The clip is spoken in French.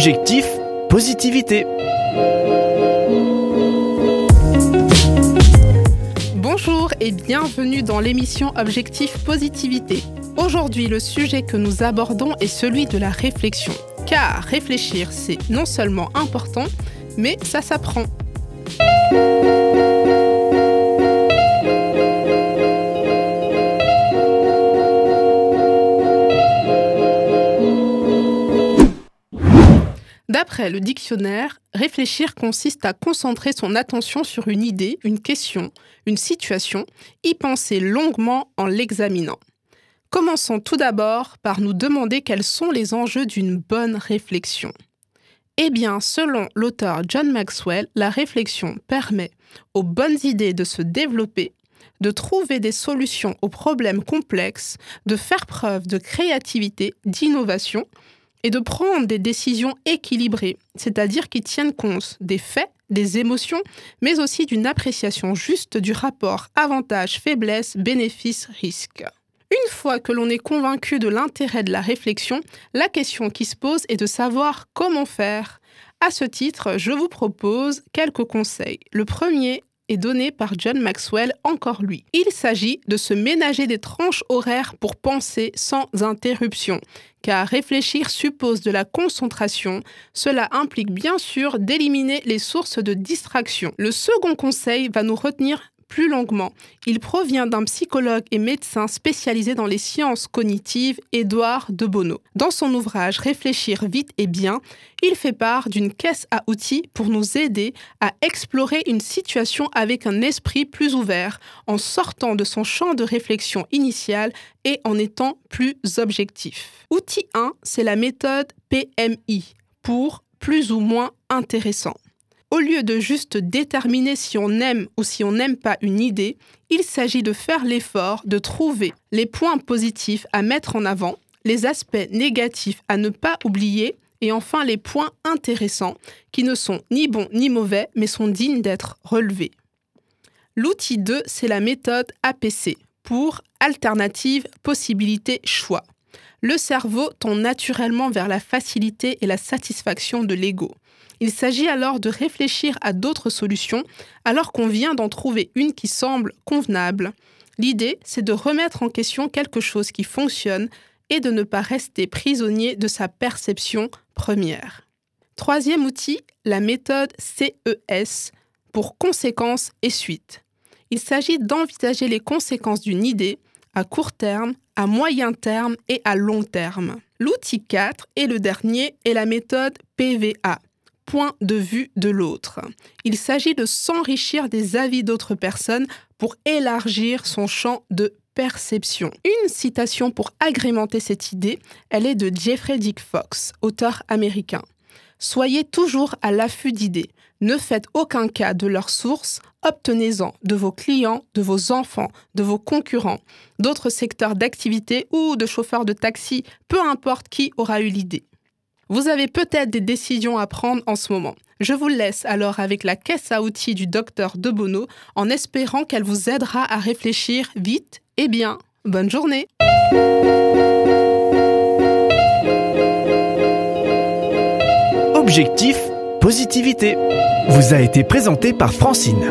Objectif positivité. Bonjour et bienvenue dans l'émission Objectif positivité. Aujourd'hui, le sujet que nous abordons est celui de la réflexion. Car réfléchir, c'est non seulement important, mais ça s'apprend. D'après le dictionnaire, réfléchir consiste à concentrer son attention sur une idée, une question, une situation, y penser longuement en l'examinant. Commençons tout d'abord par nous demander quels sont les enjeux d'une bonne réflexion. Eh bien, selon l'auteur John Maxwell, la réflexion permet aux bonnes idées de se développer, de trouver des solutions aux problèmes complexes, de faire preuve de créativité, d'innovation, et de prendre des décisions équilibrées, c'est-à-dire qui tiennent compte des faits, des émotions, mais aussi d'une appréciation juste du rapport avantage-faiblesse, bénéfice-risque. Une fois que l'on est convaincu de l'intérêt de la réflexion, la question qui se pose est de savoir comment faire. À ce titre, je vous propose quelques conseils. Le premier est donné par John Maxwell, encore lui. Il s'agit de se ménager des tranches horaires pour penser sans interruption, car réfléchir suppose de la concentration. Cela implique bien sûr d'éliminer les sources de distraction. Le second conseil va nous retenir plus longuement. Il provient d'un psychologue et médecin spécialisé dans les sciences cognitives, Édouard de. Dans son ouvrage Réfléchir vite et bien, il fait part d'une caisse à outils pour nous aider à explorer une situation avec un esprit plus ouvert, en sortant de son champ de réflexion initial et en étant plus objectif. Outil 1, c'est la méthode PMI pour plus ou moins intéressant. Au lieu de juste déterminer si on aime ou si on n'aime pas une idée, il s'agit de faire l'effort de trouver les points positifs à mettre en avant, les aspects négatifs à ne pas oublier et enfin les points intéressants qui ne sont ni bons ni mauvais mais sont dignes d'être relevés. L'outil 2, c'est la méthode APC pour alternative, possibilité, choix. Le cerveau tend naturellement vers la facilité et la satisfaction de l'ego. Il s'agit alors de réfléchir à d'autres solutions alors qu'on vient d'en trouver une qui semble convenable. L'idée, c'est de remettre en question quelque chose qui fonctionne et de ne pas rester prisonnier de sa perception première. Troisième outil, la méthode CES pour conséquences et suite. Il s'agit d'envisager les conséquences d'une idée à court terme, à moyen terme et à long terme. L'outil 4 et le dernier est la méthode PVA, point de vue de l'autre. Il s'agit de s'enrichir des avis d'autres personnes pour élargir son champ de perception. Une citation pour agrémenter cette idée, elle est de Jeffrey Dick Fox, auteur américain. Soyez toujours à l'affût d'idées. Ne faites aucun cas de leurs sources, obtenez-en de vos clients, de vos enfants, de vos concurrents, d'autres secteurs d'activité ou de chauffeurs de taxi, peu importe qui aura eu l'idée. Vous avez peut-être des décisions à prendre en ce moment. Je vous laisse alors avec la caisse à outils du docteur De Bono en espérant qu'elle vous aidera à réfléchir vite et bien. Bonne journée Objectif Positivité vous a été présenté par Francine.